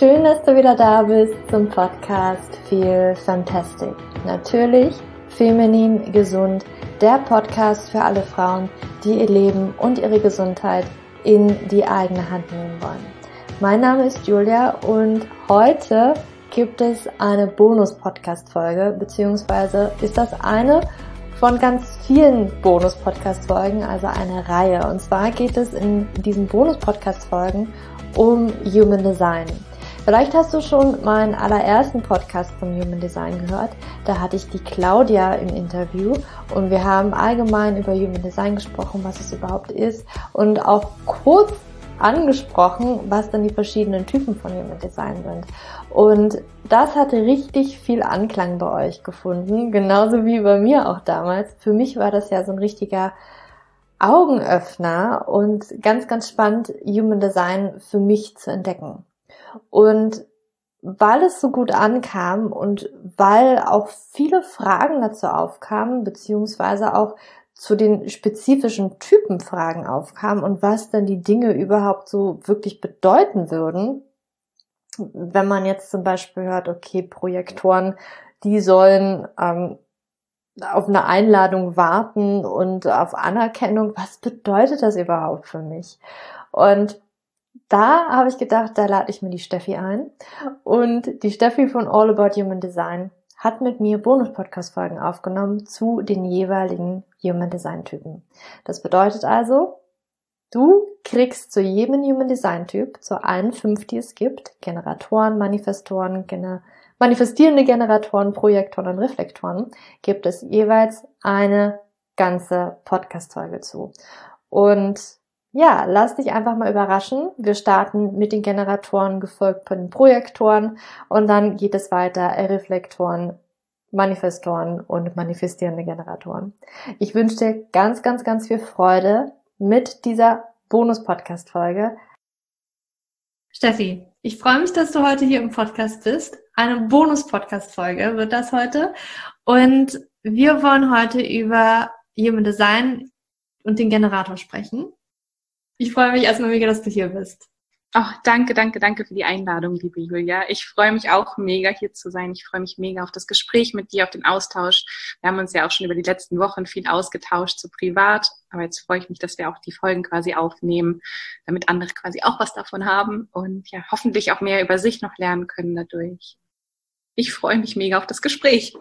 schön, dass du wieder da bist zum Podcast Feel Fantastic. Natürlich feminin gesund, der Podcast für alle Frauen, die ihr Leben und ihre Gesundheit in die eigene Hand nehmen wollen. Mein Name ist Julia und heute gibt es eine Bonus-Podcast-Folge, beziehungsweise ist das eine von ganz vielen Bonus-Podcast-Folgen, also eine Reihe. Und zwar geht es in diesen Bonus-Podcast-Folgen um Human Design. Vielleicht hast du schon meinen allerersten Podcast zum Human Design gehört. Da hatte ich die Claudia im Interview und wir haben allgemein über Human Design gesprochen, was es überhaupt ist und auch kurz angesprochen, was dann die verschiedenen Typen von Human Design sind. Und das hatte richtig viel Anklang bei euch gefunden, genauso wie bei mir auch damals. Für mich war das ja so ein richtiger Augenöffner und ganz, ganz spannend, Human Design für mich zu entdecken. Und weil es so gut ankam und weil auch viele Fragen dazu aufkamen, beziehungsweise auch zu den spezifischen Typenfragen aufkamen und was dann die Dinge überhaupt so wirklich bedeuten würden, wenn man jetzt zum Beispiel hört, okay, Projektoren, die sollen ähm, auf eine Einladung warten und auf Anerkennung, was bedeutet das überhaupt für mich? Und da habe ich gedacht, da lade ich mir die Steffi ein. Und die Steffi von All About Human Design hat mit mir Bonus-Podcast-Folgen aufgenommen zu den jeweiligen Human Design Typen. Das bedeutet also, du kriegst zu jedem Human Design Typ, zu allen fünf, die es gibt, Generatoren, Manifestoren, Gener manifestierende Generatoren, Projektoren und Reflektoren, gibt es jeweils eine ganze Podcast-Folge zu. Und ja, lass dich einfach mal überraschen. Wir starten mit den Generatoren, gefolgt von den Projektoren und dann geht es weiter, Reflektoren, Manifestoren und manifestierende Generatoren. Ich wünsche dir ganz, ganz, ganz viel Freude mit dieser Bonus-Podcast-Folge. Steffi, ich freue mich, dass du heute hier im Podcast bist. Eine Bonus-Podcast-Folge wird das heute. Und wir wollen heute über Human Design und den Generator sprechen. Ich freue mich erstmal mega, dass du hier bist. Ach, danke, danke, danke für die Einladung, liebe Julia. Ich freue mich auch mega hier zu sein. Ich freue mich mega auf das Gespräch mit dir, auf den Austausch. Wir haben uns ja auch schon über die letzten Wochen viel ausgetauscht, so privat. Aber jetzt freue ich mich, dass wir auch die Folgen quasi aufnehmen, damit andere quasi auch was davon haben und ja, hoffentlich auch mehr über sich noch lernen können dadurch. Ich freue mich mega auf das Gespräch.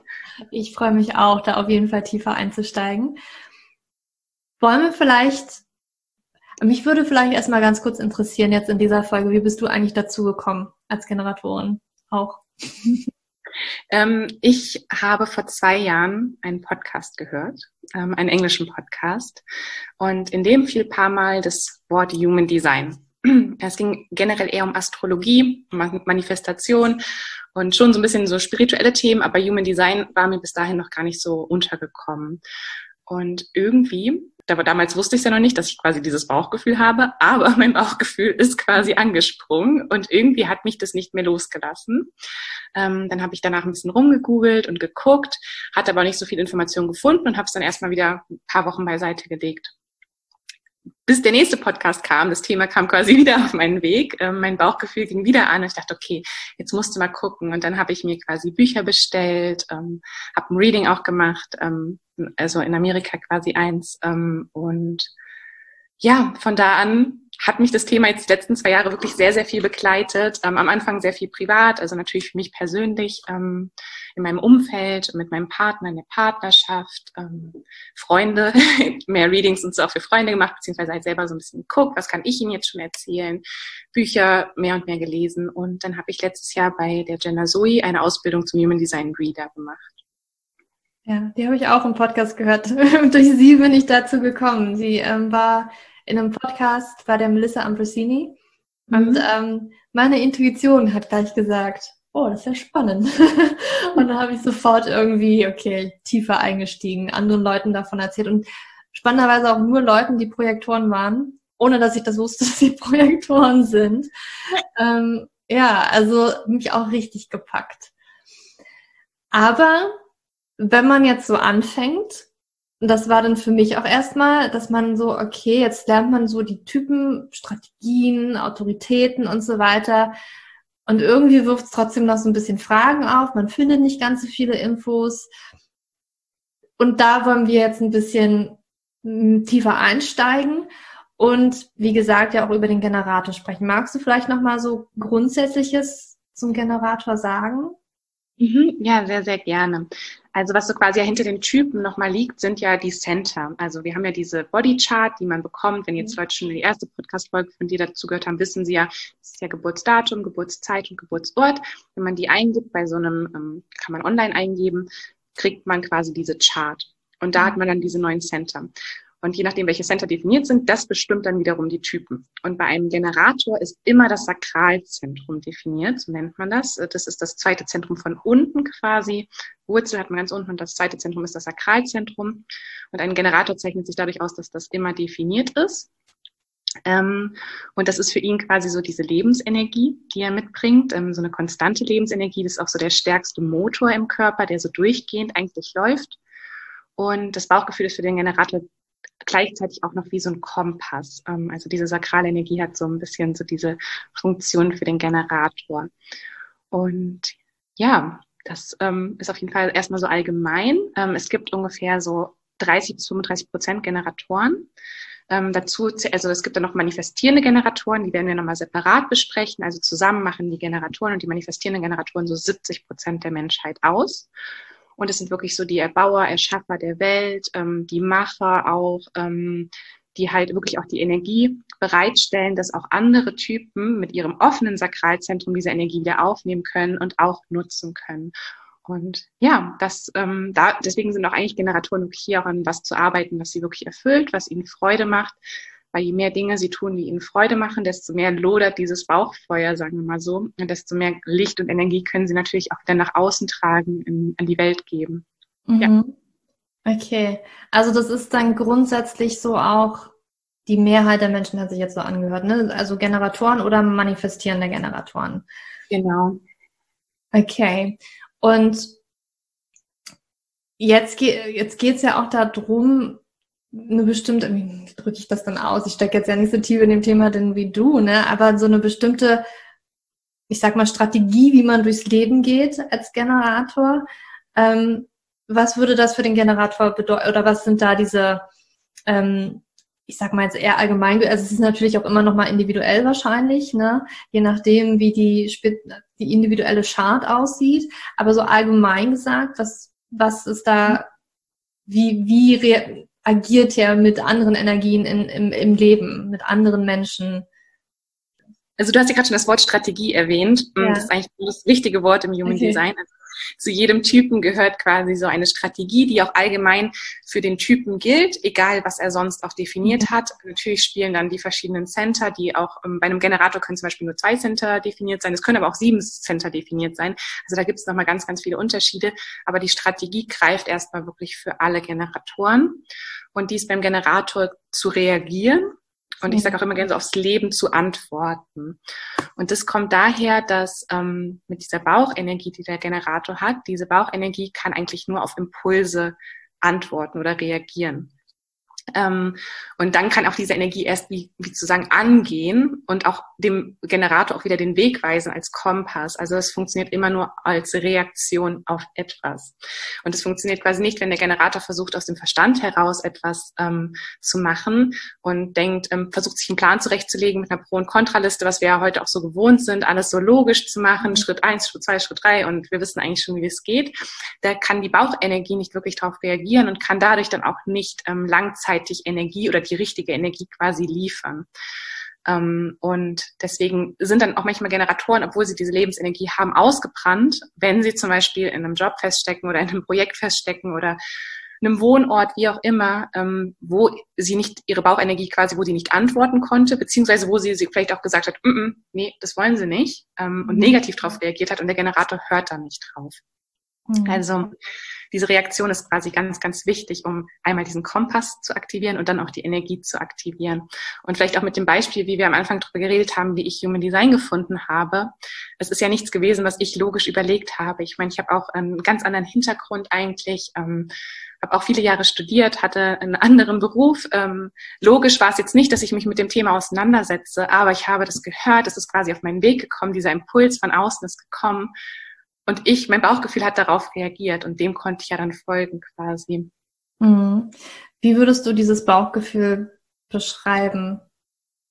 Ich freue mich auch, da auf jeden Fall tiefer einzusteigen. Wollen wir vielleicht mich würde vielleicht erstmal ganz kurz interessieren, jetzt in dieser Folge, wie bist du eigentlich dazu gekommen als Generatorin auch? Ähm, ich habe vor zwei Jahren einen Podcast gehört, ähm, einen englischen Podcast. Und in dem fiel paar Mal das Wort Human Design. Es ging generell eher um Astrologie, Manifestation und schon so ein bisschen so spirituelle Themen, aber Human Design war mir bis dahin noch gar nicht so untergekommen. Und irgendwie damals wusste ich es ja noch nicht, dass ich quasi dieses Bauchgefühl habe, aber mein Bauchgefühl ist quasi angesprungen und irgendwie hat mich das nicht mehr losgelassen. Ähm, dann habe ich danach ein bisschen rumgegoogelt und geguckt, hatte aber nicht so viel Information gefunden und habe es dann erstmal wieder ein paar Wochen beiseite gelegt bis der nächste Podcast kam, das Thema kam quasi wieder auf meinen Weg. Ähm, mein Bauchgefühl ging wieder an und ich dachte, okay, jetzt musst du mal gucken. Und dann habe ich mir quasi Bücher bestellt, ähm, habe ein Reading auch gemacht, ähm, also in Amerika quasi eins. Ähm, und ja, von da an hat mich das Thema jetzt die letzten zwei Jahre wirklich sehr, sehr viel begleitet. Ähm, am Anfang sehr viel privat, also natürlich für mich persönlich, ähm, in meinem Umfeld, mit meinem Partner, in der Partnerschaft, ähm, Freunde, mehr Readings und so auch für Freunde gemacht, beziehungsweise halt selber so ein bisschen geguckt, was kann ich ihnen jetzt schon erzählen, Bücher mehr und mehr gelesen. Und dann habe ich letztes Jahr bei der Jenna Zoe eine Ausbildung zum Human Design Reader gemacht. Ja, die habe ich auch im Podcast gehört. Durch sie bin ich dazu gekommen. Sie ähm, war in einem Podcast bei der Melissa Ambrosini. Mhm. Und ähm, meine Intuition hat gleich gesagt, oh, das ist ja spannend. und dann habe ich sofort irgendwie, okay, tiefer eingestiegen, anderen Leuten davon erzählt und spannenderweise auch nur Leuten, die Projektoren waren, ohne dass ich das wusste, dass sie Projektoren sind. Ähm, ja, also mich auch richtig gepackt. Aber wenn man jetzt so anfängt, das war dann für mich auch erstmal, dass man so, okay, jetzt lernt man so die Typen, Strategien, Autoritäten und so weiter. Und irgendwie wirft es trotzdem noch so ein bisschen Fragen auf. Man findet nicht ganz so viele Infos. Und da wollen wir jetzt ein bisschen hm, tiefer einsteigen und wie gesagt ja auch über den Generator sprechen. Magst du vielleicht noch mal so grundsätzliches zum Generator sagen? Mhm, ja, sehr, sehr gerne. Also was so quasi ja hinter den Typen nochmal liegt, sind ja die Center. Also wir haben ja diese Bodychart, die man bekommt. Wenn jetzt mhm. Leute schon die erste Podcast-Folge von dir dazu gehört haben, wissen sie ja, das ist ja Geburtsdatum, Geburtszeit und Geburtsort. Wenn man die eingibt, bei so einem, ähm, kann man online eingeben, kriegt man quasi diese Chart. Und da hat man dann diese neuen Center. Und je nachdem, welche Center definiert sind, das bestimmt dann wiederum die Typen. Und bei einem Generator ist immer das Sakralzentrum definiert, so nennt man das. Das ist das zweite Zentrum von unten quasi. Wurzel hat man ganz unten und das zweite Zentrum ist das Sakralzentrum. Und ein Generator zeichnet sich dadurch aus, dass das immer definiert ist. Ähm, und das ist für ihn quasi so diese Lebensenergie, die er mitbringt, ähm, so eine konstante Lebensenergie. Das ist auch so der stärkste Motor im Körper, der so durchgehend eigentlich läuft. Und das Bauchgefühl ist für den Generator gleichzeitig auch noch wie so ein Kompass. Ähm, also diese sakrale Energie hat so ein bisschen so diese Funktion für den Generator. Und ja, das ähm, ist auf jeden Fall erstmal so allgemein. Ähm, es gibt ungefähr so 30 bis 35 Prozent Generatoren. Ähm, dazu, also es gibt dann noch manifestierende Generatoren, die werden wir nochmal separat besprechen. Also zusammen machen die Generatoren und die manifestierenden Generatoren so 70 Prozent der Menschheit aus. Und es sind wirklich so die Erbauer, Erschaffer der Welt, ähm, die Macher auch, ähm, die halt wirklich auch die Energie bereitstellen, dass auch andere Typen mit ihrem offenen Sakralzentrum diese Energie wieder aufnehmen können und auch nutzen können. Und ja, das, ähm, da, deswegen sind auch eigentlich Generatoren wirklich hier an was zu arbeiten, was sie wirklich erfüllt, was ihnen Freude macht, weil je mehr Dinge sie tun, die ihnen Freude machen, desto mehr lodert dieses Bauchfeuer, sagen wir mal so. Und desto mehr Licht und Energie können sie natürlich auch wieder nach außen tragen, in, in die Welt geben. Mhm. Ja. Okay, also das ist dann grundsätzlich so auch die Mehrheit der Menschen hat sich jetzt so angehört, ne? Also Generatoren oder manifestierende Generatoren. Genau. Okay. Und jetzt, geht jetzt geht's ja auch darum, eine bestimmte, wie drücke ich das dann aus? Ich stecke jetzt ja nicht so tief in dem Thema denn wie du, ne? Aber so eine bestimmte, ich sag mal, Strategie, wie man durchs Leben geht als Generator. Ähm, was würde das für den Generator bedeuten? Oder was sind da diese, ähm, ich sag mal jetzt eher allgemein, also es ist natürlich auch immer noch mal individuell wahrscheinlich, ne? Je nachdem, wie die, die individuelle Chart aussieht. Aber so allgemein gesagt, was, was ist da, wie, wie agiert er mit anderen Energien in, im, im Leben, mit anderen Menschen. Also du hast ja gerade schon das Wort Strategie erwähnt. Ja. Das ist eigentlich das wichtige Wort im Human okay. Design. Also zu jedem Typen gehört quasi so eine Strategie, die auch allgemein für den Typen gilt, egal was er sonst auch definiert mhm. hat. Natürlich spielen dann die verschiedenen Center, die auch ähm, bei einem Generator können zum Beispiel nur zwei Center definiert sein, es können aber auch sieben Center definiert sein. Also da gibt es nochmal ganz, ganz viele Unterschiede. Aber die Strategie greift erstmal wirklich für alle Generatoren. Und dies beim Generator zu reagieren und ich sage auch immer gerne so aufs Leben zu antworten. Und das kommt daher, dass ähm, mit dieser Bauchenergie, die der Generator hat, diese Bauchenergie kann eigentlich nur auf Impulse antworten oder reagieren. Ähm, und dann kann auch diese Energie erst wie, wie zu sagen angehen und auch dem Generator auch wieder den Weg weisen als Kompass. Also es funktioniert immer nur als Reaktion auf etwas. Und es funktioniert quasi nicht, wenn der Generator versucht, aus dem Verstand heraus etwas ähm, zu machen und denkt, ähm, versucht sich einen Plan zurechtzulegen mit einer Pro- und Kontraliste, was wir ja heute auch so gewohnt sind, alles so logisch zu machen, Schritt eins, Schritt zwei, Schritt drei und wir wissen eigentlich schon, wie es geht. Da kann die Bauchenergie nicht wirklich darauf reagieren und kann dadurch dann auch nicht ähm, langzeitig gleichzeitig Energie oder die richtige Energie quasi liefern. Ähm, und deswegen sind dann auch manchmal Generatoren, obwohl sie diese Lebensenergie haben, ausgebrannt, wenn sie zum Beispiel in einem Job feststecken oder in einem Projekt feststecken oder einem Wohnort, wie auch immer, ähm, wo sie nicht ihre Bauchenergie quasi, wo sie nicht antworten konnte, beziehungsweise wo sie, sie vielleicht auch gesagt hat, mm -mm, nee, das wollen sie nicht ähm, und mhm. negativ darauf reagiert hat und der Generator hört da nicht drauf. Mhm. Also diese Reaktion ist quasi ganz, ganz wichtig, um einmal diesen Kompass zu aktivieren und dann auch die Energie zu aktivieren. Und vielleicht auch mit dem Beispiel, wie wir am Anfang darüber geredet haben, wie ich Human Design gefunden habe. Es ist ja nichts gewesen, was ich logisch überlegt habe. Ich meine, ich habe auch einen ganz anderen Hintergrund eigentlich. Ähm, habe auch viele Jahre studiert, hatte einen anderen Beruf. Ähm, logisch war es jetzt nicht, dass ich mich mit dem Thema auseinandersetze, aber ich habe das gehört, es ist quasi auf meinen Weg gekommen, dieser Impuls von außen ist gekommen und ich, mein Bauchgefühl hat darauf reagiert und dem konnte ich ja dann folgen quasi. Mhm. Wie würdest du dieses Bauchgefühl beschreiben?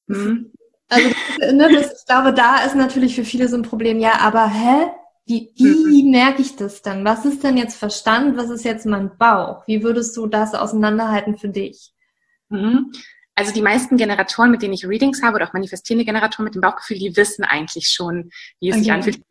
Mhm. Also, ne, das, ich glaube, da ist natürlich für viele so ein Problem, ja, aber hä? Wie, wie mhm. merke ich das dann? Was ist denn jetzt Verstand? Was ist jetzt mein Bauch? Wie würdest du das auseinanderhalten für dich? Mhm. Also die meisten Generatoren, mit denen ich Readings habe oder auch manifestierende Generatoren mit dem Bauchgefühl, die wissen eigentlich schon, wie es okay. sich anfühlt.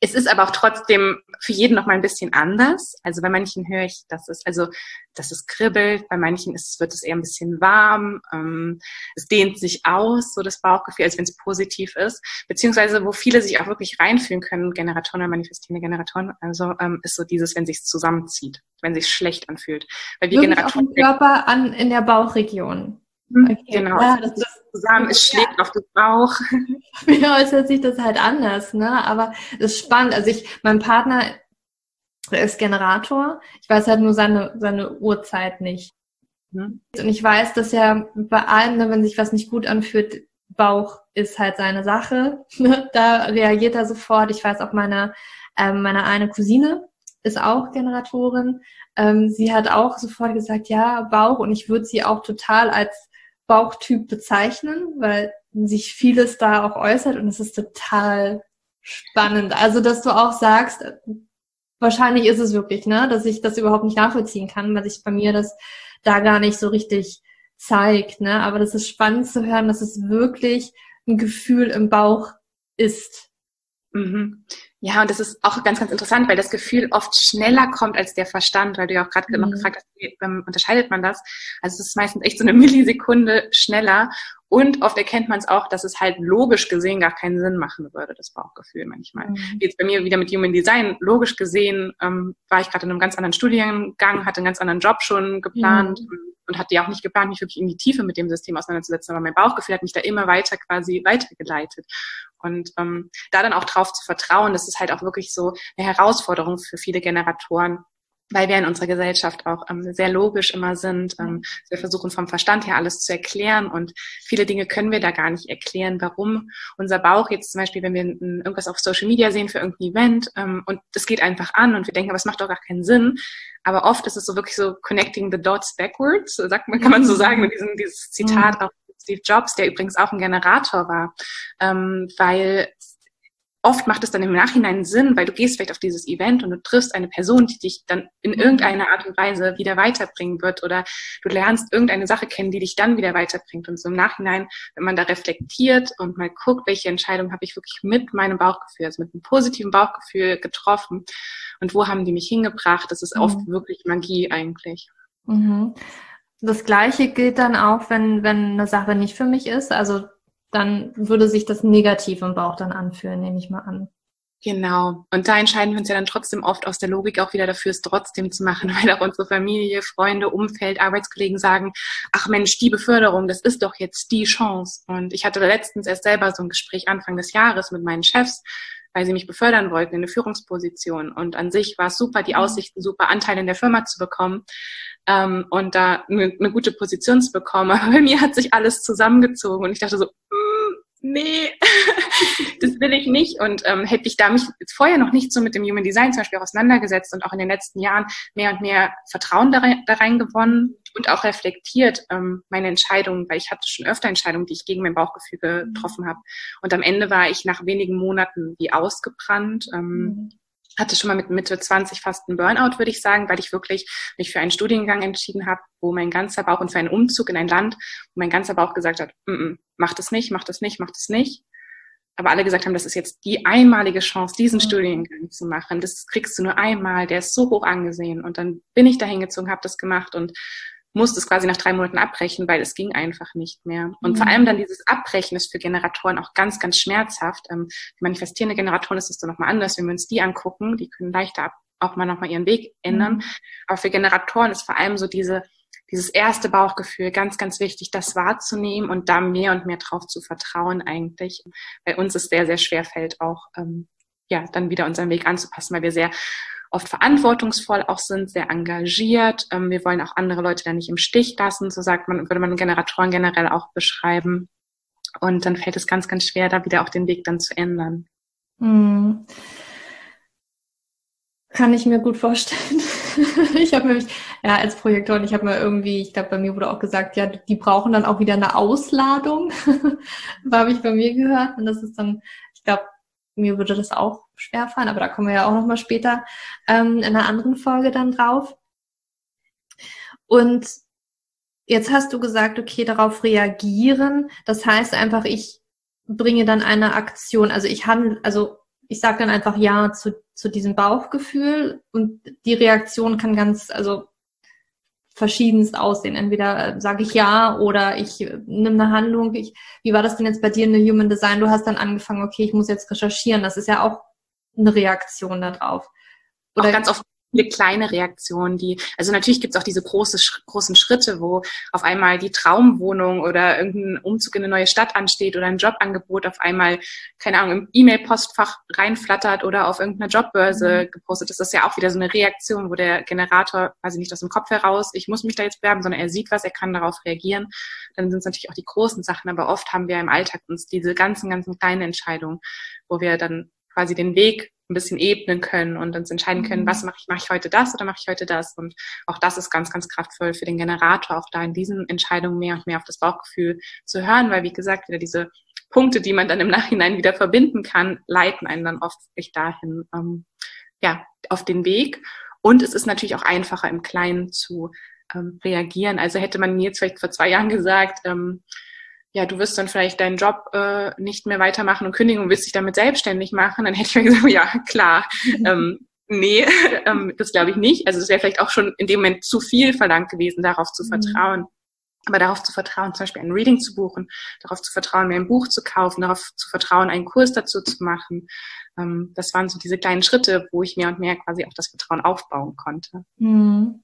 Es ist aber auch trotzdem für jeden noch mal ein bisschen anders. Also bei manchen höre ich, dass es also, dass es kribbelt. Bei manchen ist, wird es eher ein bisschen warm. Ähm, es dehnt sich aus, so das Bauchgefühl, als wenn es positiv ist. Beziehungsweise wo viele sich auch wirklich reinfühlen können, Generatoren oder manifestierende Generatoren. Also ähm, ist so dieses, wenn sich zusammenzieht, wenn sich schlecht anfühlt. Weil wir wirklich Generatoren. Auch im Körper an in der Bauchregion. Mhm, okay. Genau. Ja, das ist, zusammen, es schlägt ja. auf den Bauch. Mir äußert sich das halt anders, ne? Aber es ist spannend. Also ich, mein Partner ist Generator. Ich weiß halt nur seine, seine Uhrzeit nicht. Mhm. Und ich weiß, dass er bei allem, ne, wenn sich was nicht gut anfühlt, Bauch ist halt seine Sache. Ne? da reagiert er sofort. Ich weiß auch meine, ähm, meine eine Cousine ist auch Generatorin. Ähm, sie hat auch sofort gesagt, ja, Bauch. Und ich würde sie auch total als Bauchtyp bezeichnen, weil sich vieles da auch äußert und es ist total spannend. Also, dass du auch sagst, wahrscheinlich ist es wirklich, ne, dass ich das überhaupt nicht nachvollziehen kann, weil sich bei mir das da gar nicht so richtig zeigt, ne, aber das ist spannend zu hören, dass es wirklich ein Gefühl im Bauch ist. Mhm. Ja, und das ist auch ganz, ganz interessant, weil das Gefühl oft schneller kommt als der Verstand, weil du ja auch gerade mhm. noch gefragt hast, wie ähm, unterscheidet man das? Also es ist meistens echt so eine Millisekunde schneller und oft erkennt man es auch, dass es halt logisch gesehen gar keinen Sinn machen würde, das Bauchgefühl manchmal. Mhm. Wie jetzt bei mir wieder mit Human Design, logisch gesehen ähm, war ich gerade in einem ganz anderen Studiengang, hatte einen ganz anderen Job schon geplant. Mhm und hatte ja auch nicht geplant, mich wirklich in die Tiefe mit dem System auseinanderzusetzen, aber mein Bauchgefühl hat mich da immer weiter quasi weitergeleitet. Und ähm, da dann auch drauf zu vertrauen, das ist halt auch wirklich so eine Herausforderung für viele Generatoren, weil wir in unserer Gesellschaft auch ähm, sehr logisch immer sind. Ähm, wir versuchen vom Verstand her alles zu erklären und viele Dinge können wir da gar nicht erklären, warum unser Bauch jetzt zum Beispiel, wenn wir irgendwas auf Social Media sehen für irgendein Event ähm, und das geht einfach an und wir denken, aber es macht doch gar keinen Sinn. Aber oft ist es so wirklich so connecting the dots backwards, sagt man, kann man so mhm. sagen, mit diesem dieses Zitat mhm. auch Steve Jobs, der übrigens auch ein Generator war, ähm, weil oft macht es dann im Nachhinein Sinn, weil du gehst vielleicht auf dieses Event und du triffst eine Person, die dich dann in mhm. irgendeiner Art und Weise wieder weiterbringen wird oder du lernst irgendeine Sache kennen, die dich dann wieder weiterbringt. Und so im Nachhinein, wenn man da reflektiert und mal guckt, welche Entscheidung habe ich wirklich mit meinem Bauchgefühl, also mit einem positiven Bauchgefühl getroffen und wo haben die mich hingebracht, das ist mhm. oft wirklich Magie eigentlich. Mhm. Das Gleiche gilt dann auch, wenn, wenn eine Sache nicht für mich ist. Also dann würde sich das negativ im Bauch dann anfühlen, nehme ich mal an. Genau. Und da entscheiden wir uns ja dann trotzdem oft aus der Logik auch wieder dafür, es trotzdem zu machen, weil auch unsere Familie, Freunde, Umfeld, Arbeitskollegen sagen, ach Mensch, die Beförderung, das ist doch jetzt die Chance. Und ich hatte letztens erst selber so ein Gespräch Anfang des Jahres mit meinen Chefs, weil sie mich befördern wollten in eine Führungsposition. Und an sich war es super, die mhm. Aussichten, super Anteile in der Firma zu bekommen ähm, und da eine, eine gute Position zu bekommen. Aber bei mir hat sich alles zusammengezogen und ich dachte so, mm, nee, das will ich nicht. Und ähm, hätte ich da mich vorher noch nicht so mit dem Human Design zum Beispiel auseinandergesetzt und auch in den letzten Jahren mehr und mehr Vertrauen da rein, da rein gewonnen und auch reflektiert ähm, meine Entscheidungen, weil ich hatte schon öfter Entscheidungen, die ich gegen mein Bauchgefühl getroffen habe. Und am Ende war ich nach wenigen Monaten wie ausgebrannt. Ähm, mhm hatte schon mal mit Mitte 20 fast einen Burnout, würde ich sagen, weil ich wirklich mich für einen Studiengang entschieden habe, wo mein ganzer Bauch und für einen Umzug in ein Land, wo mein ganzer Bauch gesagt hat, mm -mm, mach das nicht, mach das nicht, mach das nicht. Aber alle gesagt haben, das ist jetzt die einmalige Chance, diesen mhm. Studiengang zu machen. Das kriegst du nur einmal, der ist so hoch angesehen. Und dann bin ich da hingezogen, habe das gemacht und musste es quasi nach drei Monaten abbrechen, weil es ging einfach nicht mehr. Und mhm. vor allem dann dieses Abbrechen ist für Generatoren auch ganz, ganz schmerzhaft. Ähm, manifestierende Generatoren ist es dann nochmal anders. Wenn wir uns die angucken, die können leichter auch mal nochmal ihren Weg ändern. Mhm. Aber für Generatoren ist vor allem so diese, dieses erste Bauchgefühl ganz, ganz wichtig, das wahrzunehmen und da mehr und mehr drauf zu vertrauen eigentlich. Bei uns ist sehr, sehr schwer fällt auch, ähm, ja, dann wieder unseren Weg anzupassen, weil wir sehr oft verantwortungsvoll auch sind, sehr engagiert. Ähm, wir wollen auch andere Leute da nicht im Stich lassen, so sagt man, würde man Generatoren generell auch beschreiben. Und dann fällt es ganz, ganz schwer, da wieder auch den Weg dann zu ändern. Hm. Kann ich mir gut vorstellen. ich habe nämlich, ja, als Projektorin, ich habe mir irgendwie, ich glaube, bei mir wurde auch gesagt, ja, die brauchen dann auch wieder eine Ausladung. habe ich bei mir gehört. Und das ist dann, ich glaube, mir würde das auch schwer fallen, aber da kommen wir ja auch nochmal später ähm, in einer anderen Folge dann drauf. Und jetzt hast du gesagt, okay, darauf reagieren. Das heißt einfach, ich bringe dann eine Aktion, also ich handle, also ich sage dann einfach Ja zu, zu diesem Bauchgefühl und die Reaktion kann ganz, also verschiedenst aussehen. Entweder äh, sage ich ja oder ich äh, nehme eine Handlung. Ich, wie war das denn jetzt bei dir in der Human Design? Du hast dann angefangen, okay, ich muss jetzt recherchieren. Das ist ja auch eine Reaktion darauf. Oder auch ganz oft viele kleine Reaktionen, die, also natürlich gibt es auch diese große, großen Schritte, wo auf einmal die Traumwohnung oder irgendein Umzug in eine neue Stadt ansteht oder ein Jobangebot auf einmal, keine Ahnung, im E-Mail-Postfach reinflattert oder auf irgendeiner Jobbörse mhm. gepostet ist. Das ist ja auch wieder so eine Reaktion, wo der Generator quasi nicht aus dem Kopf heraus, ich muss mich da jetzt bewerben, sondern er sieht was, er kann darauf reagieren. Dann sind es natürlich auch die großen Sachen, aber oft haben wir im Alltag uns diese ganzen, ganzen kleinen Entscheidungen, wo wir dann quasi den Weg ein bisschen ebnen können und uns entscheiden können, mhm. was mache ich, mache ich heute das oder mache ich heute das? Und auch das ist ganz, ganz kraftvoll für den Generator, auch da in diesen Entscheidungen mehr und mehr auf das Bauchgefühl zu hören, weil wie gesagt, wieder diese Punkte, die man dann im Nachhinein wieder verbinden kann, leiten einen dann oft wirklich dahin, ähm, ja, auf den Weg. Und es ist natürlich auch einfacher im Kleinen zu ähm, reagieren. Also hätte man mir jetzt vielleicht vor zwei Jahren gesagt, ähm, ja, du wirst dann vielleicht deinen Job äh, nicht mehr weitermachen und kündigen und willst dich damit selbstständig machen, dann hätte ich mir gesagt, ja, klar, ähm, nee, ähm, das glaube ich nicht. Also es wäre vielleicht auch schon in dem Moment zu viel verlangt gewesen, darauf zu mhm. vertrauen. Aber darauf zu vertrauen, zum Beispiel ein Reading zu buchen, darauf zu vertrauen, mir ein Buch zu kaufen, darauf zu vertrauen, einen Kurs dazu zu machen, ähm, das waren so diese kleinen Schritte, wo ich mehr und mehr quasi auch das Vertrauen aufbauen konnte. Mhm.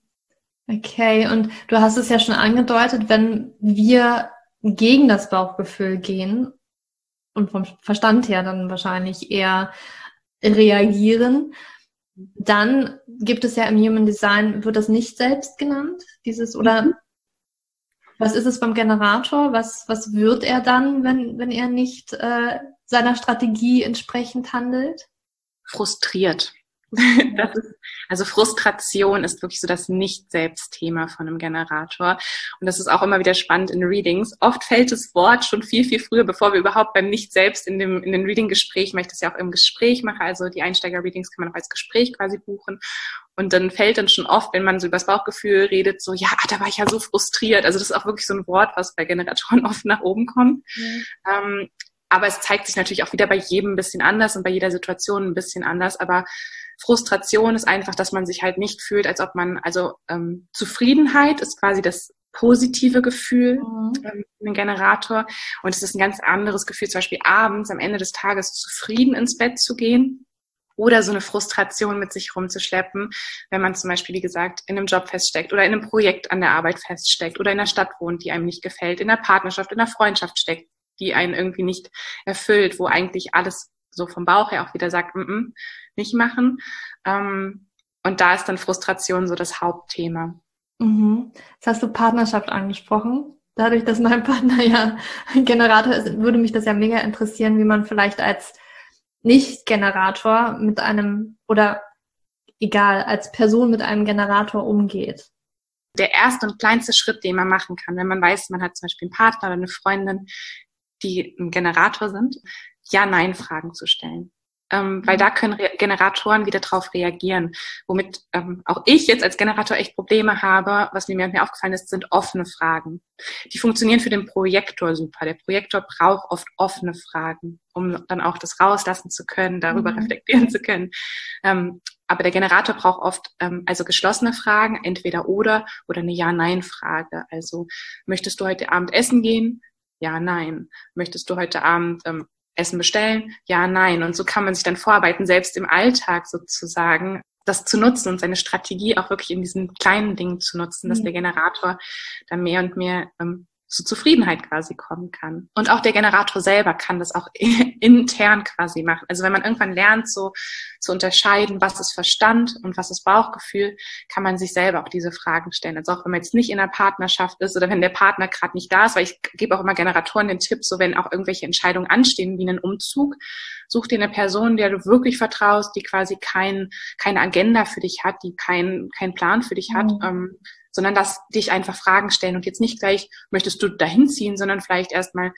Okay, und du hast es ja schon angedeutet, wenn wir gegen das Bauchgefühl gehen und vom Verstand her dann wahrscheinlich eher reagieren, dann gibt es ja im Human Design, wird das nicht selbst genannt, dieses oder mhm. was ist es beim Generator? Was, was wird er dann, wenn, wenn er nicht äh, seiner Strategie entsprechend handelt? Frustriert. Ist, also Frustration ist wirklich so das Nicht-Selbst-Thema von einem Generator. Und das ist auch immer wieder spannend in Readings. Oft fällt das Wort schon viel, viel früher, bevor wir überhaupt beim Nicht-Selbst in dem, in den Reading-Gespräch, weil ich das ja auch im Gespräch mache, also die Einsteiger-Readings kann man auch als Gespräch quasi buchen. Und dann fällt dann schon oft, wenn man so über das Bauchgefühl redet, so, ja, da war ich ja so frustriert. Also das ist auch wirklich so ein Wort, was bei Generatoren oft nach oben kommt. Mhm. Ähm, aber es zeigt sich natürlich auch wieder bei jedem ein bisschen anders und bei jeder Situation ein bisschen anders. Aber Frustration ist einfach, dass man sich halt nicht fühlt, als ob man, also ähm, Zufriedenheit ist quasi das positive Gefühl mhm. ähm, ein Generator. Und es ist ein ganz anderes Gefühl, zum Beispiel abends am Ende des Tages zufrieden ins Bett zu gehen oder so eine Frustration mit sich rumzuschleppen, wenn man zum Beispiel, wie gesagt, in einem Job feststeckt oder in einem Projekt an der Arbeit feststeckt oder in einer Stadt wohnt, die einem nicht gefällt, in einer Partnerschaft, in einer Freundschaft steckt, die einen irgendwie nicht erfüllt, wo eigentlich alles so vom Bauch her auch wieder sagt, mm -mm, nicht machen. Ähm, und da ist dann Frustration so das Hauptthema. Mhm. Jetzt hast du Partnerschaft angesprochen. Dadurch, dass mein Partner ja ein Generator ist, würde mich das ja mega interessieren, wie man vielleicht als Nicht-Generator mit einem oder egal, als Person mit einem Generator umgeht. Der erste und kleinste Schritt, den man machen kann, wenn man weiß, man hat zum Beispiel einen Partner oder eine Freundin, die ein Generator sind, Ja-Nein-Fragen zu stellen. Ähm, weil mhm. da können Re Generatoren wieder drauf reagieren. Womit ähm, auch ich jetzt als Generator echt Probleme habe, was mir mehr und mehr aufgefallen ist, sind offene Fragen. Die funktionieren für den Projektor super. Der Projektor braucht oft offene Fragen, um dann auch das rauslassen zu können, darüber mhm. reflektieren zu können. Ähm, aber der Generator braucht oft ähm, also geschlossene Fragen, entweder oder oder eine Ja-Nein-Frage. Also möchtest du heute Abend essen gehen? Ja, nein. Möchtest du heute Abend ähm, Essen bestellen? Ja, nein. Und so kann man sich dann vorarbeiten, selbst im Alltag sozusagen, das zu nutzen und seine Strategie auch wirklich in diesen kleinen Dingen zu nutzen, dass der Generator dann mehr und mehr ähm, zu Zufriedenheit quasi kommen kann. Und auch der Generator selber kann das auch intern quasi machen. Also wenn man irgendwann lernt, so zu unterscheiden, was ist Verstand und was ist Bauchgefühl, kann man sich selber auch diese Fragen stellen. Also auch wenn man jetzt nicht in einer Partnerschaft ist oder wenn der Partner gerade nicht da ist, weil ich gebe auch immer Generatoren den Tipp, so wenn auch irgendwelche Entscheidungen anstehen, wie einen Umzug, such dir eine Person, der du wirklich vertraust, die quasi kein, keine Agenda für dich hat, die keinen kein Plan für dich hat. Mhm. Ähm, sondern dass dich einfach Fragen stellen und jetzt nicht gleich, möchtest du dahin ziehen, sondern vielleicht erstmal,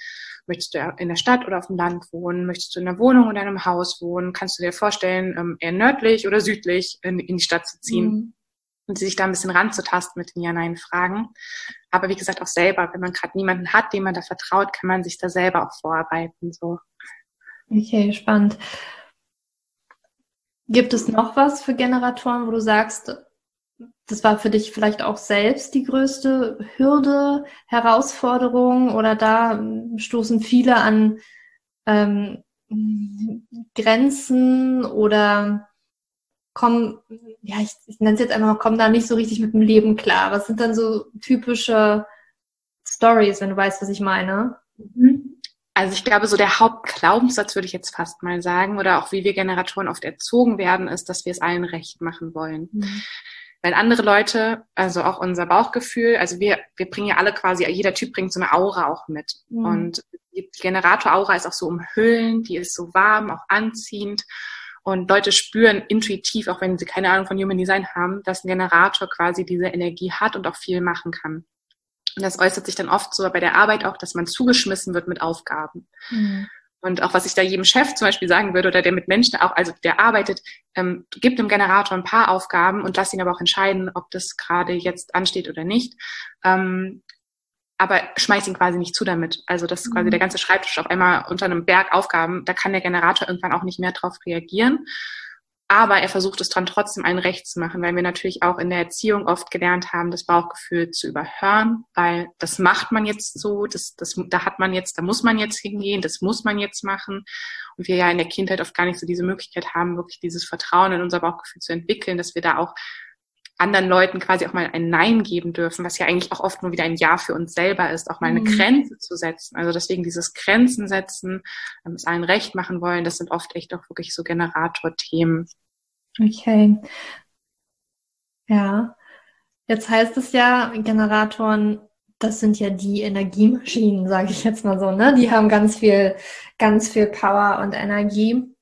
möchtest du in der Stadt oder auf dem Land wohnen, möchtest du in einer Wohnung oder in einem Haus wohnen, kannst du dir vorstellen, ähm, eher nördlich oder südlich in, in die Stadt zu ziehen. Mhm. Und sich da ein bisschen ranzutasten mit den Ja-Nein-Fragen. Aber wie gesagt, auch selber, wenn man gerade niemanden hat, dem man da vertraut, kann man sich da selber auch vorarbeiten. So. Okay, spannend. Gibt es noch was für Generatoren, wo du sagst, das war für dich vielleicht auch selbst die größte Hürde, Herausforderung oder da stoßen viele an ähm, Grenzen oder kommen, ja, ich, ich nenne es jetzt einfach mal, kommen da nicht so richtig mit dem Leben klar. Was sind dann so typische Stories, wenn du weißt, was ich meine? Mhm. Also ich glaube, so der Hauptglaubenssatz würde ich jetzt fast mal sagen, oder auch wie wir Generatoren oft erzogen werden, ist, dass wir es allen recht machen wollen. Mhm. Weil andere Leute, also auch unser Bauchgefühl, also wir, wir bringen ja alle quasi, jeder Typ bringt so eine Aura auch mit. Mhm. Und die Generator-Aura ist auch so umhüllend, die ist so warm, auch anziehend. Und Leute spüren intuitiv, auch wenn sie keine Ahnung von Human Design haben, dass ein Generator quasi diese Energie hat und auch viel machen kann. Und das äußert sich dann oft so bei der Arbeit auch, dass man zugeschmissen wird mit Aufgaben. Mhm. Und auch was ich da jedem Chef zum Beispiel sagen würde oder der mit Menschen auch, also der arbeitet, ähm, gibt dem Generator ein paar Aufgaben und lass ihn aber auch entscheiden, ob das gerade jetzt ansteht oder nicht. Ähm, aber schmeiß ihn quasi nicht zu damit. Also das ist quasi mhm. der ganze Schreibtisch auf einmal unter einem Berg Aufgaben, da kann der Generator irgendwann auch nicht mehr drauf reagieren. Aber er versucht es dann trotzdem allen recht zu machen, weil wir natürlich auch in der Erziehung oft gelernt haben, das Bauchgefühl zu überhören, weil das macht man jetzt so, das, das, da hat man jetzt, da muss man jetzt hingehen, das muss man jetzt machen. Und wir ja in der Kindheit oft gar nicht so diese Möglichkeit haben, wirklich dieses Vertrauen in unser Bauchgefühl zu entwickeln, dass wir da auch anderen Leuten quasi auch mal ein Nein geben dürfen, was ja eigentlich auch oft nur wieder ein Ja für uns selber ist, auch mal eine mhm. Grenze zu setzen. Also deswegen dieses Grenzen setzen, ähm, es allen recht machen wollen, das sind oft echt auch wirklich so Generator-Themen. Okay. Ja. Jetzt heißt es ja, Generatoren, das sind ja die Energiemaschinen, sage ich jetzt mal so, ne? Die haben ganz viel, ganz viel Power und Energie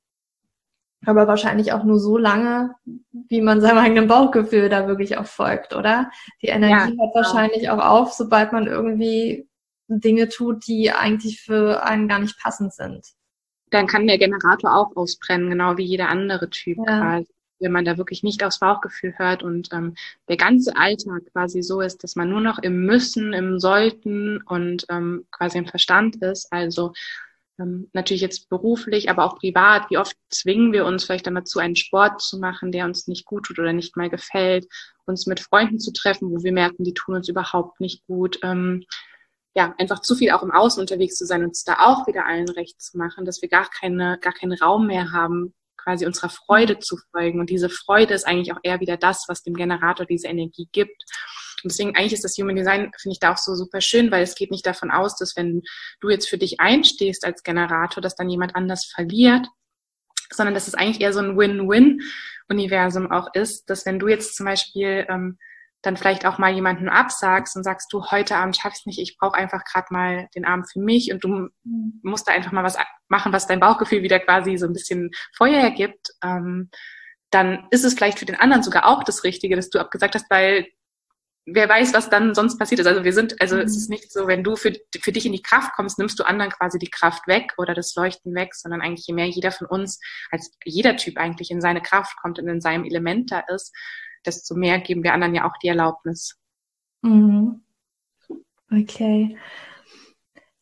aber wahrscheinlich auch nur so lange, wie man seinem eigenen Bauchgefühl da wirklich auch folgt, oder? Die Energie ja, hört genau. wahrscheinlich auch auf, sobald man irgendwie Dinge tut, die eigentlich für einen gar nicht passend sind. Dann kann der Generator auch ausbrennen, genau wie jeder andere Typ ja. quasi. Wenn man da wirklich nicht aufs Bauchgefühl hört und ähm, der ganze Alltag quasi so ist, dass man nur noch im Müssen, im Sollten und ähm, quasi im Verstand ist. Also ähm, natürlich jetzt beruflich, aber auch privat, wie oft zwingen wir uns vielleicht dann dazu, einen Sport zu machen, der uns nicht gut tut oder nicht mal gefällt, uns mit Freunden zu treffen, wo wir merken, die tun uns überhaupt nicht gut. Ähm, ja, einfach zu viel auch im Außen unterwegs zu sein, uns da auch wieder allen recht zu machen, dass wir gar keine, gar keinen Raum mehr haben, quasi unserer Freude zu folgen. Und diese Freude ist eigentlich auch eher wieder das, was dem Generator diese Energie gibt. Und deswegen eigentlich ist das Human Design, finde ich da auch so super schön, weil es geht nicht davon aus, dass wenn du jetzt für dich einstehst als Generator, dass dann jemand anders verliert, sondern dass es eigentlich eher so ein Win-Win-Universum auch ist, dass wenn du jetzt zum Beispiel ähm, dann vielleicht auch mal jemanden absagst und sagst, du, heute Abend schaffst nicht, ich brauche einfach gerade mal den Abend für mich und du musst da einfach mal was machen, was dein Bauchgefühl wieder quasi so ein bisschen Feuer ergibt, ähm, dann ist es vielleicht für den anderen sogar auch das Richtige, dass du abgesagt hast, weil wer weiß, was dann sonst passiert ist. Also wir sind, also mhm. es ist nicht so, wenn du für, für dich in die Kraft kommst, nimmst du anderen quasi die Kraft weg oder das Leuchten weg, sondern eigentlich je mehr jeder von uns, als jeder Typ eigentlich in seine Kraft kommt und in seinem Element da ist, desto mehr geben wir anderen ja auch die Erlaubnis. Mhm. Okay.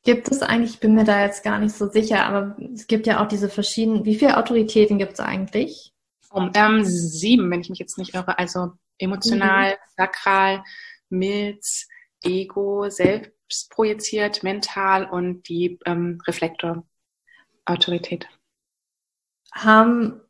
Gibt es eigentlich, ich bin mir da jetzt gar nicht so sicher, aber es gibt ja auch diese verschiedenen, wie viele Autoritäten gibt es eigentlich? Um, ähm, sieben, wenn ich mich jetzt nicht irre. Also emotional, mhm. sakral, Milz, Ego, selbst projiziert, mental und die ähm, Reflektor, Autorität. Haben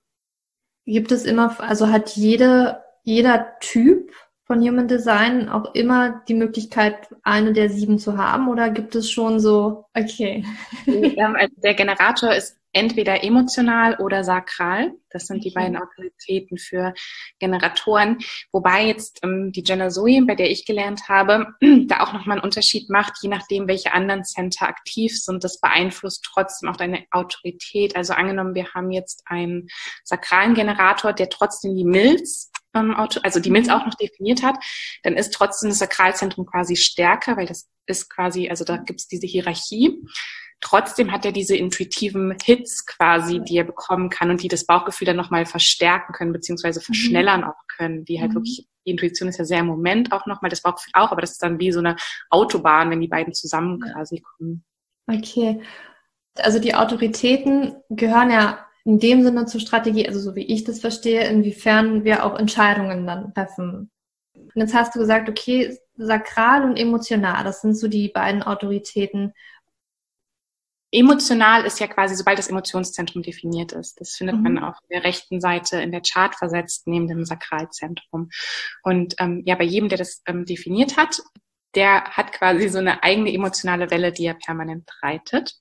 gibt es immer, also hat jede, jeder Typ von Human Design auch immer die Möglichkeit, eine der sieben zu haben? Oder gibt es schon so, okay. Der Generator ist entweder emotional oder sakral. Das sind die beiden Autoritäten für Generatoren. Wobei jetzt ähm, die Jenna Zoe, bei der ich gelernt habe, da auch nochmal einen Unterschied macht, je nachdem, welche anderen Center aktiv sind. Das beeinflusst trotzdem auch deine Autorität. Also angenommen, wir haben jetzt einen sakralen Generator, der trotzdem die Milz ähm, also die Milz auch noch definiert hat, dann ist trotzdem das Sakralzentrum quasi stärker, weil das ist quasi, also da gibt es diese Hierarchie. Trotzdem hat er diese intuitiven Hits quasi, die er bekommen kann und die das Bauchgefühl dann nochmal verstärken können, beziehungsweise mhm. verschnellern mhm. auch können, die halt mhm. wirklich, die Intuition ist ja sehr im Moment auch nochmal, das Bauchgefühl auch, aber das ist dann wie so eine Autobahn, wenn die beiden zusammen quasi kommen. Okay. Also die Autoritäten gehören ja in dem Sinne zur Strategie, also so wie ich das verstehe, inwiefern wir auch Entscheidungen dann treffen. Und jetzt hast du gesagt, okay, sakral und emotional, das sind so die beiden Autoritäten. Emotional ist ja quasi, sobald das Emotionszentrum definiert ist. Das findet mhm. man auf der rechten Seite in der Chart versetzt, neben dem Sakralzentrum. Und ähm, ja, bei jedem, der das ähm, definiert hat, der hat quasi so eine eigene emotionale Welle, die er permanent reitet.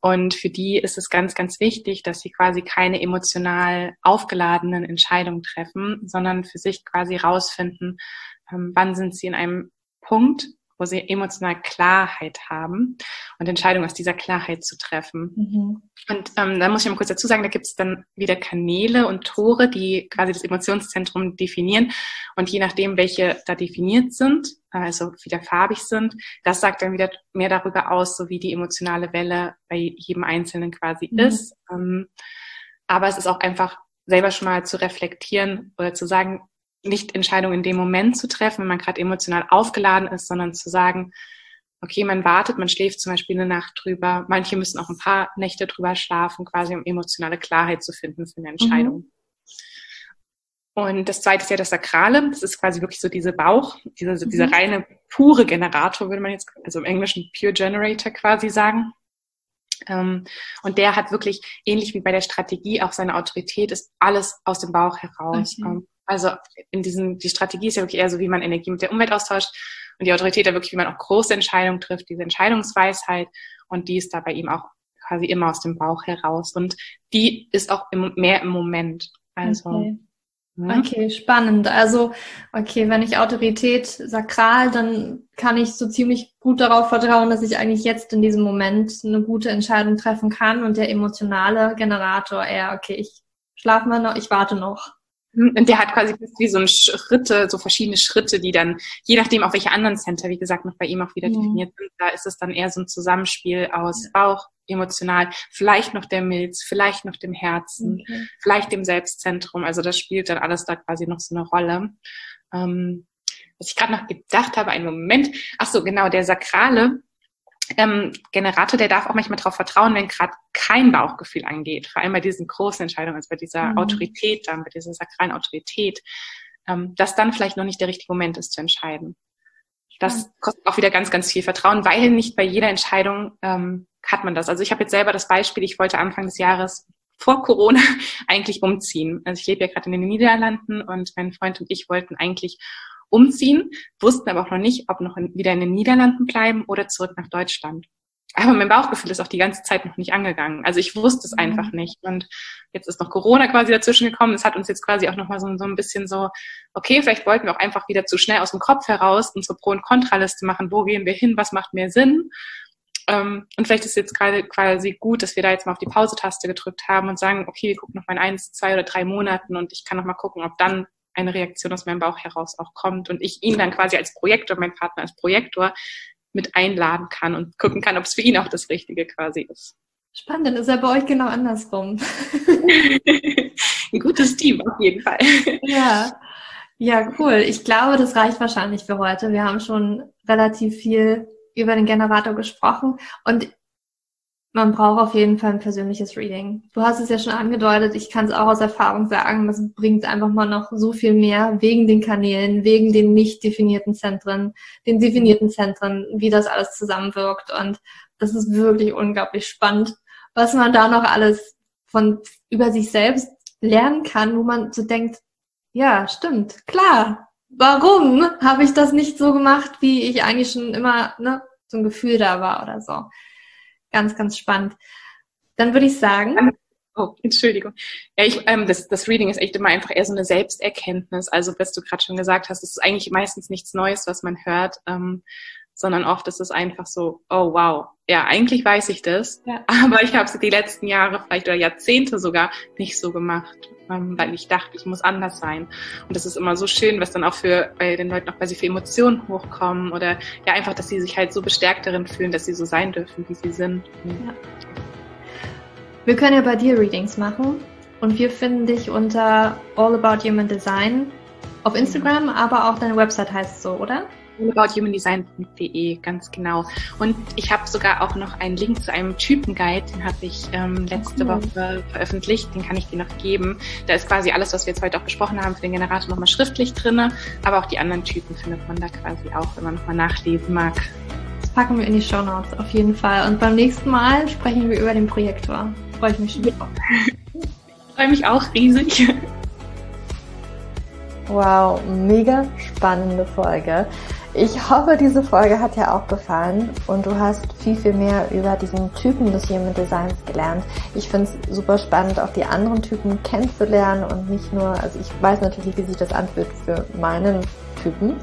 Und für die ist es ganz, ganz wichtig, dass sie quasi keine emotional aufgeladenen Entscheidungen treffen, sondern für sich quasi rausfinden, ähm, wann sind sie in einem Punkt, wo sie emotional Klarheit haben und Entscheidungen aus dieser Klarheit zu treffen. Mhm. Und ähm, da muss ich mal kurz dazu sagen, da gibt es dann wieder Kanäle und Tore, die quasi das Emotionszentrum definieren. Und je nachdem, welche da definiert sind, also wieder farbig sind, das sagt dann wieder mehr darüber aus, so wie die emotionale Welle bei jedem Einzelnen quasi mhm. ist. Ähm, aber es ist auch einfach selber schon mal zu reflektieren oder zu sagen, nicht Entscheidungen in dem Moment zu treffen, wenn man gerade emotional aufgeladen ist, sondern zu sagen, okay, man wartet, man schläft zum Beispiel eine Nacht drüber. Manche müssen auch ein paar Nächte drüber schlafen, quasi um emotionale Klarheit zu finden für eine Entscheidung. Mhm. Und das zweite ist ja das Sakrale. Das ist quasi wirklich so diese Bauch, diese, mhm. dieser reine, pure Generator, würde man jetzt, also im Englischen Pure Generator quasi sagen. Ähm, und der hat wirklich, ähnlich wie bei der Strategie, auch seine Autorität, ist alles aus dem Bauch heraus. Okay. Also in diesem, die Strategie ist ja wirklich eher so, wie man Energie mit der Umwelt austauscht und die Autorität da wirklich, wie man auch große Entscheidungen trifft, diese Entscheidungsweisheit und die ist da bei ihm auch quasi immer aus dem Bauch heraus und die ist auch im, mehr im Moment. Also okay. Ja. Okay, spannend. Also, okay, wenn ich Autorität sakral, dann kann ich so ziemlich gut darauf vertrauen, dass ich eigentlich jetzt in diesem Moment eine gute Entscheidung treffen kann und der emotionale Generator eher, okay, ich schlafe mal noch, ich warte noch. Und der hat quasi wie so ein Schritte, so verschiedene Schritte, die dann, je nachdem auch welche anderen Center, wie gesagt, noch bei ihm auch wieder mhm. definiert sind, da ist es dann eher so ein Zusammenspiel aus Bauch, emotional, vielleicht noch der Milz, vielleicht noch dem Herzen, okay. vielleicht dem Selbstzentrum. Also das spielt dann alles da quasi noch so eine Rolle. Ähm, was ich gerade noch gedacht habe, einen Moment, ach so, genau, der Sakrale, ähm, Generator, der darf auch manchmal darauf vertrauen, wenn gerade kein Bauchgefühl angeht, vor allem bei diesen großen Entscheidungen, also bei dieser mhm. Autorität, dann bei dieser sakralen Autorität, ähm, dass dann vielleicht noch nicht der richtige Moment ist zu entscheiden. Das kostet auch wieder ganz, ganz viel Vertrauen, weil nicht bei jeder Entscheidung ähm, hat man das. Also ich habe jetzt selber das Beispiel, ich wollte Anfang des Jahres vor Corona eigentlich umziehen. Also ich lebe ja gerade in den Niederlanden und mein Freund und ich wollten eigentlich umziehen, wussten aber auch noch nicht, ob noch in, wieder in den Niederlanden bleiben oder zurück nach Deutschland. Aber mein Bauchgefühl ist auch die ganze Zeit noch nicht angegangen. Also ich wusste es mhm. einfach nicht. Und jetzt ist noch Corona quasi dazwischen gekommen. Es hat uns jetzt quasi auch nochmal so, so ein bisschen so, okay, vielleicht wollten wir auch einfach wieder zu schnell aus dem Kopf heraus unsere Pro- und Kontraliste machen. Wo gehen wir hin? Was macht mehr Sinn? Ähm, und vielleicht ist es jetzt gerade quasi gut, dass wir da jetzt mal auf die Pause-Taste gedrückt haben und sagen, okay, wir gucken noch mal in eins, zwei oder drei Monaten und ich kann noch mal gucken, ob dann eine Reaktion aus meinem Bauch heraus auch kommt und ich ihn dann quasi als Projektor, mein Partner als Projektor mit einladen kann und gucken kann, ob es für ihn auch das Richtige quasi ist. Spannend, dann ist er bei euch genau andersrum. Ein gutes Team auf jeden Fall. Ja. Ja, cool. Ich glaube, das reicht wahrscheinlich für heute. Wir haben schon relativ viel über den Generator gesprochen und man braucht auf jeden Fall ein persönliches Reading. Du hast es ja schon angedeutet, ich kann es auch aus Erfahrung sagen, das bringt einfach mal noch so viel mehr wegen den Kanälen, wegen den nicht definierten Zentren, den definierten Zentren, wie das alles zusammenwirkt. Und das ist wirklich unglaublich spannend, was man da noch alles von über sich selbst lernen kann, wo man so denkt, ja, stimmt, klar. Warum habe ich das nicht so gemacht, wie ich eigentlich schon immer, ne, so ein Gefühl da war oder so. Ganz, ganz spannend. Dann würde ich sagen. Oh, Entschuldigung. Ja, ich, ähm, das, das Reading ist echt immer einfach eher so eine Selbsterkenntnis. Also, was du gerade schon gesagt hast, es ist eigentlich meistens nichts Neues, was man hört, ähm, sondern oft ist es einfach so, oh wow, ja, eigentlich weiß ich das, ja. aber ich habe es die letzten Jahre, vielleicht oder Jahrzehnte sogar, nicht so gemacht, ähm, weil ich dachte, ich muss anders sein. Und das ist immer so schön, was dann auch für bei den Leuten auch quasi für Emotionen hochkommen oder ja einfach, dass sie sich halt so bestärkt darin fühlen, dass sie so sein dürfen, wie sie sind. Ja. Wir können ja bei dir Readings machen und wir finden dich unter All About Human Design auf Instagram, aber auch deine Website heißt so, oder? allabouthumandesign.de, ganz genau. Und ich habe sogar auch noch einen Link zu einem Typenguide, den habe ich ähm, letzte cool. Woche veröffentlicht, den kann ich dir noch geben. Da ist quasi alles, was wir jetzt heute auch besprochen haben, für den Generator nochmal schriftlich drinne, aber auch die anderen Typen findet man da quasi auch, wenn man nochmal nachlesen mag. Das packen wir in die Show Notes auf jeden Fall. Und beim nächsten Mal sprechen wir über den Projektor. Freue ich mich schon drauf. Freue mich auch riesig. Wow, mega spannende Folge. Ich hoffe, diese Folge hat dir auch gefallen und du hast viel, viel mehr über diesen Typen des Human Designs gelernt. Ich finde es super spannend, auch die anderen Typen kennenzulernen und nicht nur, also ich weiß natürlich, wie sich das anfühlt für meinen Typen.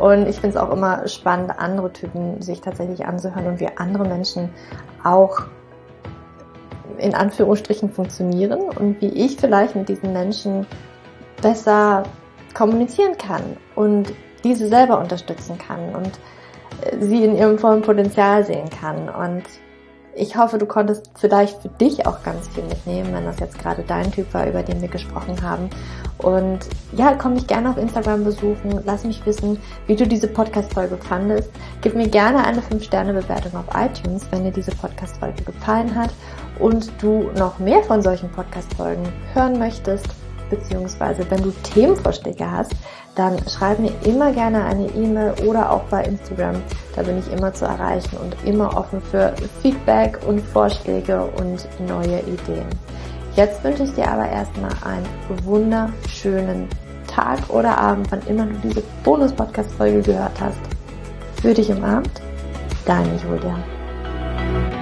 Und ich finde es auch immer spannend, andere Typen sich tatsächlich anzuhören und wie andere Menschen auch in Anführungsstrichen funktionieren und wie ich vielleicht mit diesen Menschen besser kommunizieren kann und diese selber unterstützen kann und äh, sie in ihrem vollen Potenzial sehen kann. Und ich hoffe, du konntest vielleicht für dich auch ganz viel mitnehmen, wenn das jetzt gerade dein Typ war, über den wir gesprochen haben. Und ja, komm mich gerne auf Instagram besuchen. Lass mich wissen, wie du diese Podcast-Folge fandest. Gib mir gerne eine 5-Sterne-Bewertung auf iTunes, wenn dir diese Podcast-Folge gefallen hat und du noch mehr von solchen Podcast-Folgen hören möchtest beziehungsweise wenn du Themenvorschläge hast, dann schreib mir immer gerne eine E-Mail oder auch bei Instagram. Da bin ich immer zu erreichen und immer offen für Feedback und Vorschläge und neue Ideen. Jetzt wünsche ich dir aber erstmal einen wunderschönen Tag oder Abend, wann immer du diese Bonus-Podcast-Folge gehört hast. Für dich umarmt, deine Julia.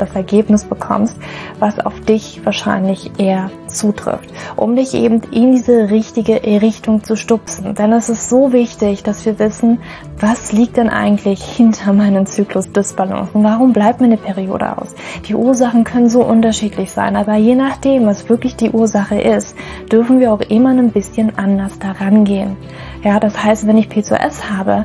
das Ergebnis bekommst, was auf dich wahrscheinlich eher zutrifft, um dich eben in diese richtige Richtung zu stupsen. Denn es ist so wichtig, dass wir wissen, was liegt denn eigentlich hinter meinem Zyklus Dysbalancen? Warum bleibt mir eine Periode aus? Die Ursachen können so unterschiedlich sein, aber je nachdem, was wirklich die Ursache ist, dürfen wir auch immer ein bisschen anders daran gehen. Ja, das heißt, wenn ich PCOS habe,